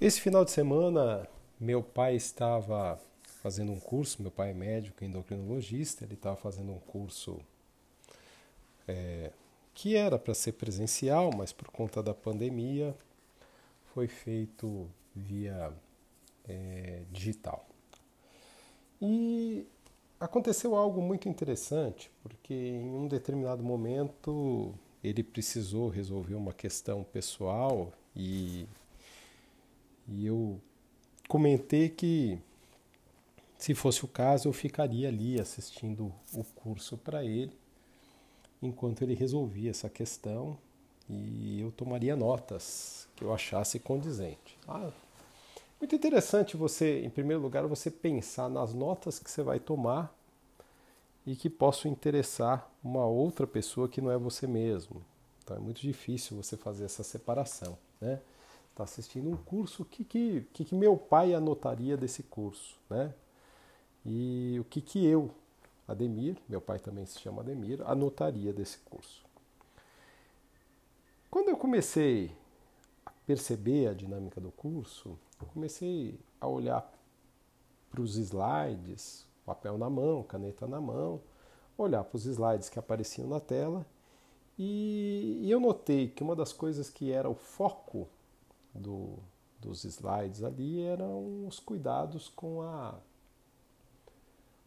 Esse final de semana, meu pai estava fazendo um curso, meu pai é médico endocrinologista, ele estava fazendo um curso é, que era para ser presencial, mas por conta da pandemia foi feito via é, digital. E aconteceu algo muito interessante, porque em um determinado momento ele precisou resolver uma questão pessoal e, e eu comentei que se fosse o caso eu ficaria ali assistindo o curso para ele enquanto ele resolvia essa questão e eu tomaria notas que eu achasse condizente. Ah, muito interessante você, em primeiro lugar, você pensar nas notas que você vai tomar e que possam interessar uma outra pessoa que não é você mesmo. Então é muito difícil você fazer essa separação, né? Está assistindo um curso, o que, que, que, que meu pai anotaria desse curso, né? E o que, que eu, Ademir, meu pai também se chama Ademir, anotaria desse curso. Quando eu comecei a perceber a dinâmica do curso, eu comecei a olhar para os slides, papel na mão, caneta na mão, olhar para os slides que apareciam na tela e, e, eu notei que uma das coisas que era o foco do, dos slides ali eram os cuidados com a,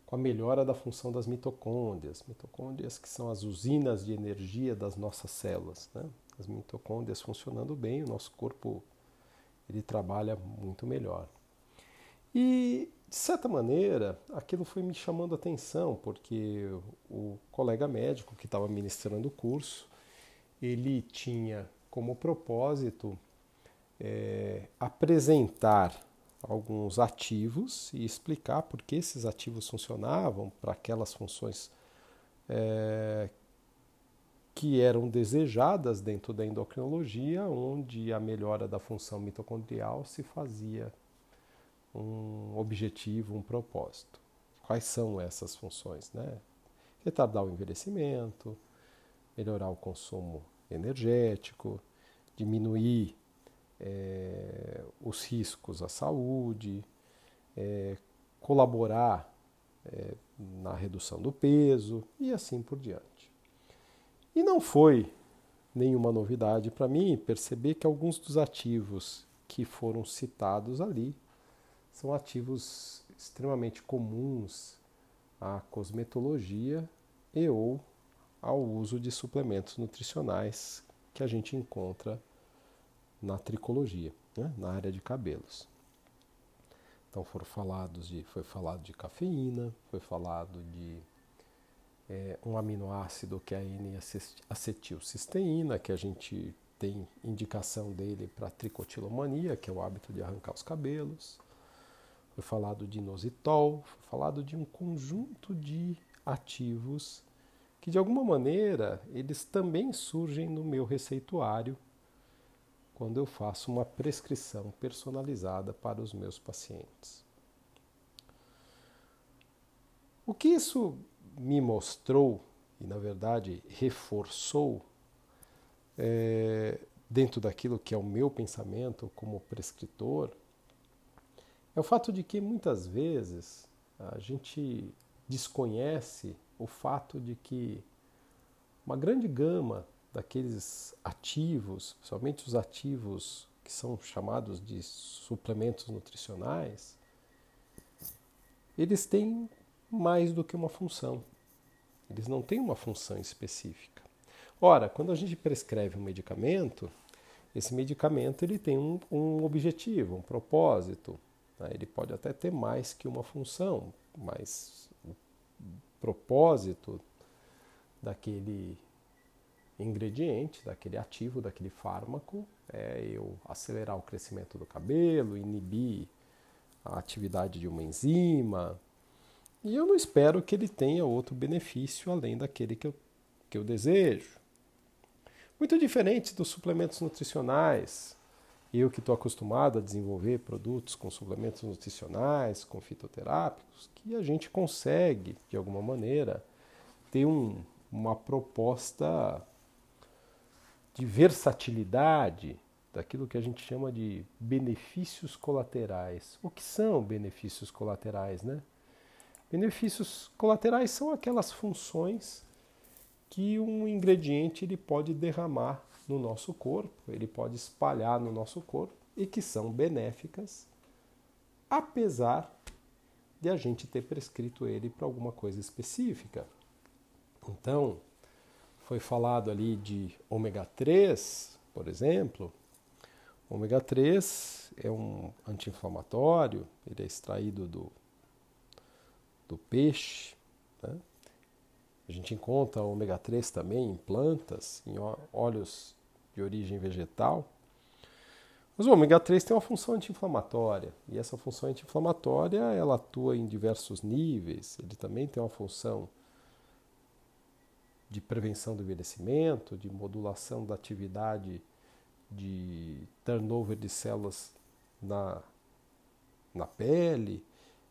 com a melhora da função das mitocôndrias. Mitocôndrias que são as usinas de energia das nossas células. Né? As mitocôndrias funcionando bem, o nosso corpo ele trabalha muito melhor. E, de certa maneira, aquilo foi me chamando a atenção, porque o colega médico que estava ministrando o curso, ele tinha como propósito é, apresentar alguns ativos e explicar por que esses ativos funcionavam para aquelas funções é, que eram desejadas dentro da endocrinologia, onde a melhora da função mitocondrial se fazia um objetivo, um propósito. Quais são essas funções? Né? Retardar o envelhecimento, melhorar o consumo energético, diminuir é, os riscos à saúde, é, colaborar é, na redução do peso e assim por diante. E não foi nenhuma novidade para mim perceber que alguns dos ativos que foram citados ali são ativos extremamente comuns à cosmetologia e ou ao uso de suplementos nutricionais que a gente encontra na tricologia, né? na área de cabelos. Então foram falados de, foi falado de cafeína, foi falado de é, um aminoácido que é a N-acetilcisteína, que a gente tem indicação dele para tricotilomania, que é o hábito de arrancar os cabelos. Foi falado de inositol, foi falado de um conjunto de ativos que de alguma maneira eles também surgem no meu receituário quando eu faço uma prescrição personalizada para os meus pacientes. O que isso me mostrou e, na verdade, reforçou é, dentro daquilo que é o meu pensamento como prescritor é o fato de que muitas vezes a gente desconhece o fato de que uma grande gama daqueles ativos, somente os ativos que são chamados de suplementos nutricionais, eles têm mais do que uma função. Eles não têm uma função específica. Ora, quando a gente prescreve um medicamento, esse medicamento ele tem um, um objetivo, um propósito. Né? Ele pode até ter mais que uma função, mas o propósito daquele ingrediente, daquele ativo, daquele fármaco, é eu acelerar o crescimento do cabelo, inibir a atividade de uma enzima, e eu não espero que ele tenha outro benefício além daquele que eu, que eu desejo. Muito diferente dos suplementos nutricionais. Eu que estou acostumado a desenvolver produtos com suplementos nutricionais, com fitoterápicos, que a gente consegue, de alguma maneira, ter um, uma proposta de versatilidade daquilo que a gente chama de benefícios colaterais. O que são benefícios colaterais, né? Benefícios colaterais são aquelas funções que um ingrediente ele pode derramar no nosso corpo, ele pode espalhar no nosso corpo e que são benéficas, apesar de a gente ter prescrito ele para alguma coisa específica. Então, foi falado ali de ômega 3, por exemplo. ômega 3 é um anti-inflamatório, ele é extraído do, do peixe. Né? A gente encontra ômega 3 também em plantas, em óleos de origem vegetal. Mas o ômega 3 tem uma função anti-inflamatória, e essa função anti-inflamatória ela atua em diversos níveis. Ele também tem uma função de prevenção do envelhecimento, de modulação da atividade de turnover de células na, na pele.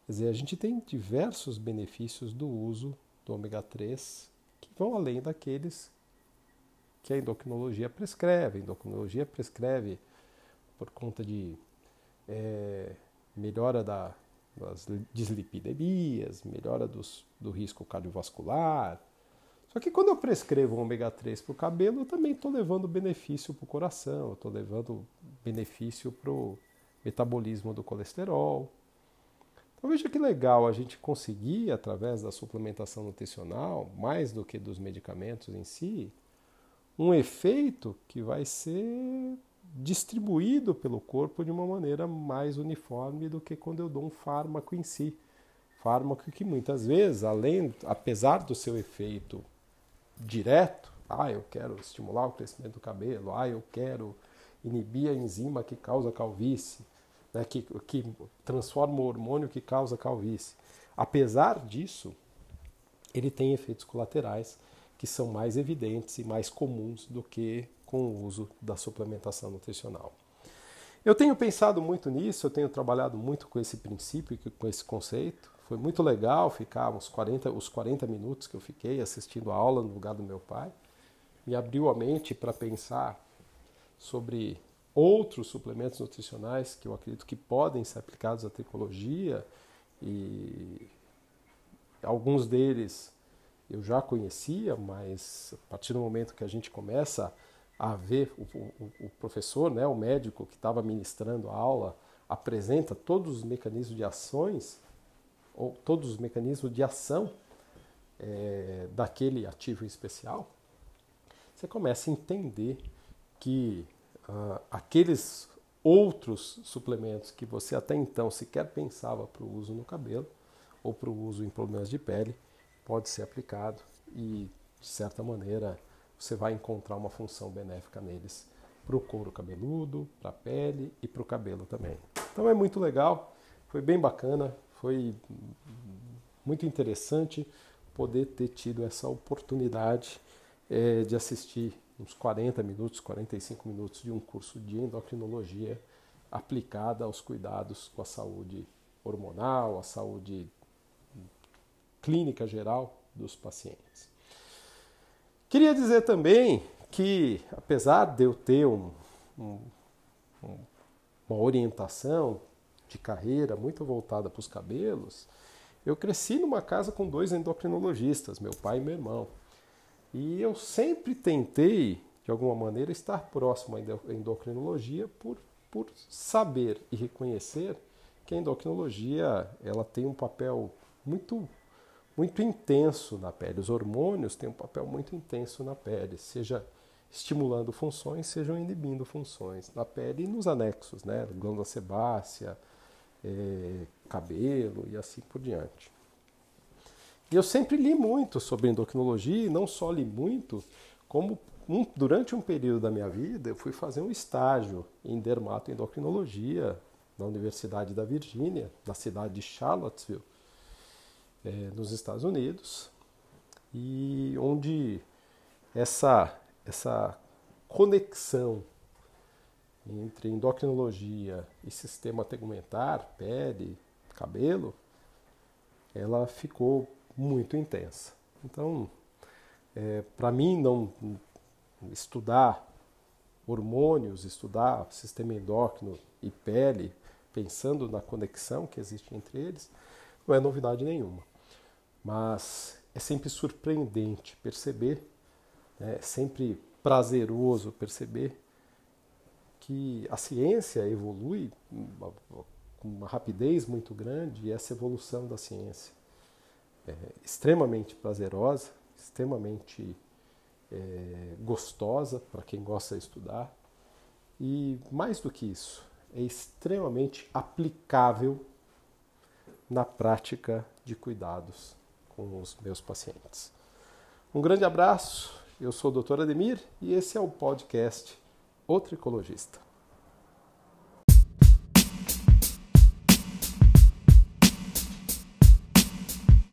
Quer dizer, a gente tem diversos benefícios do uso do ômega 3 que vão além daqueles que a endocrinologia prescreve. A endocrinologia prescreve por conta de é, melhora da, das dislipidemias, melhora dos, do risco cardiovascular. Só que quando eu prescrevo um ômega 3 para o cabelo, eu também estou levando benefício para o coração, estou levando benefício para o metabolismo do colesterol. Então veja que legal a gente conseguir, através da suplementação nutricional, mais do que dos medicamentos em si, um efeito que vai ser distribuído pelo corpo de uma maneira mais uniforme do que quando eu dou um fármaco em si. Fármaco que muitas vezes, além, apesar do seu efeito direto, ah, eu quero estimular o crescimento do cabelo, ah, eu quero inibir a enzima que causa calvície, né, que, que transforma o hormônio que causa calvície. Apesar disso, ele tem efeitos colaterais que são mais evidentes e mais comuns do que com o uso da suplementação nutricional. Eu tenho pensado muito nisso, eu tenho trabalhado muito com esse princípio, com esse conceito. Foi muito legal ficar uns 40, os 40 minutos que eu fiquei assistindo a aula no lugar do meu pai. Me abriu a mente para pensar sobre outros suplementos nutricionais que eu acredito que podem ser aplicados à tricologia e alguns deles eu já conhecia, mas a partir do momento que a gente começa a ver o, o, o professor, né, o médico que estava ministrando a aula, apresenta todos os mecanismos de ações, ou todos os mecanismos de ação é, daquele ativo especial, você começa a entender que uh, aqueles outros suplementos que você até então sequer pensava para o uso no cabelo ou para o uso em problemas de pele, pode ser aplicado e, de certa maneira, você vai encontrar uma função benéfica neles para o couro cabeludo, para a pele e para o cabelo também. Então é muito legal, foi bem bacana, foi muito interessante poder ter tido essa oportunidade é, de assistir uns 40 minutos, 45 minutos de um curso de endocrinologia aplicada aos cuidados com a saúde hormonal, a saúde clínica geral dos pacientes. Queria dizer também que, apesar de eu ter um, um, uma orientação de carreira muito voltada para os cabelos, eu cresci numa casa com dois endocrinologistas, meu pai e meu irmão. E eu sempre tentei, de alguma maneira, estar próximo à endocrinologia por, por saber e reconhecer que a endocrinologia ela tem um papel muito muito intenso na pele. Os hormônios têm um papel muito intenso na pele, seja estimulando funções, sejam inibindo funções na pele e nos anexos, né? Glândula sebácea, é, cabelo e assim por diante. E eu sempre li muito sobre endocrinologia, e não só li muito, como um, durante um período da minha vida eu fui fazer um estágio em dermatoendocrinologia na Universidade da Virgínia, na cidade de Charlottesville, é, nos Estados Unidos e onde essa, essa conexão entre endocrinologia e sistema tegumentar, pele, cabelo, ela ficou muito intensa. Então, é, para mim, não estudar hormônios, estudar sistema endócrino e pele, pensando na conexão que existe entre eles, não é novidade nenhuma. Mas é sempre surpreendente perceber, né, é sempre prazeroso perceber que a ciência evolui com uma rapidez muito grande e essa evolução da ciência é extremamente prazerosa, extremamente é, gostosa para quem gosta de estudar e mais do que isso, é extremamente aplicável na prática de cuidados com os meus pacientes. Um grande abraço, eu sou o Dr. Ademir e esse é o podcast O Tricologista.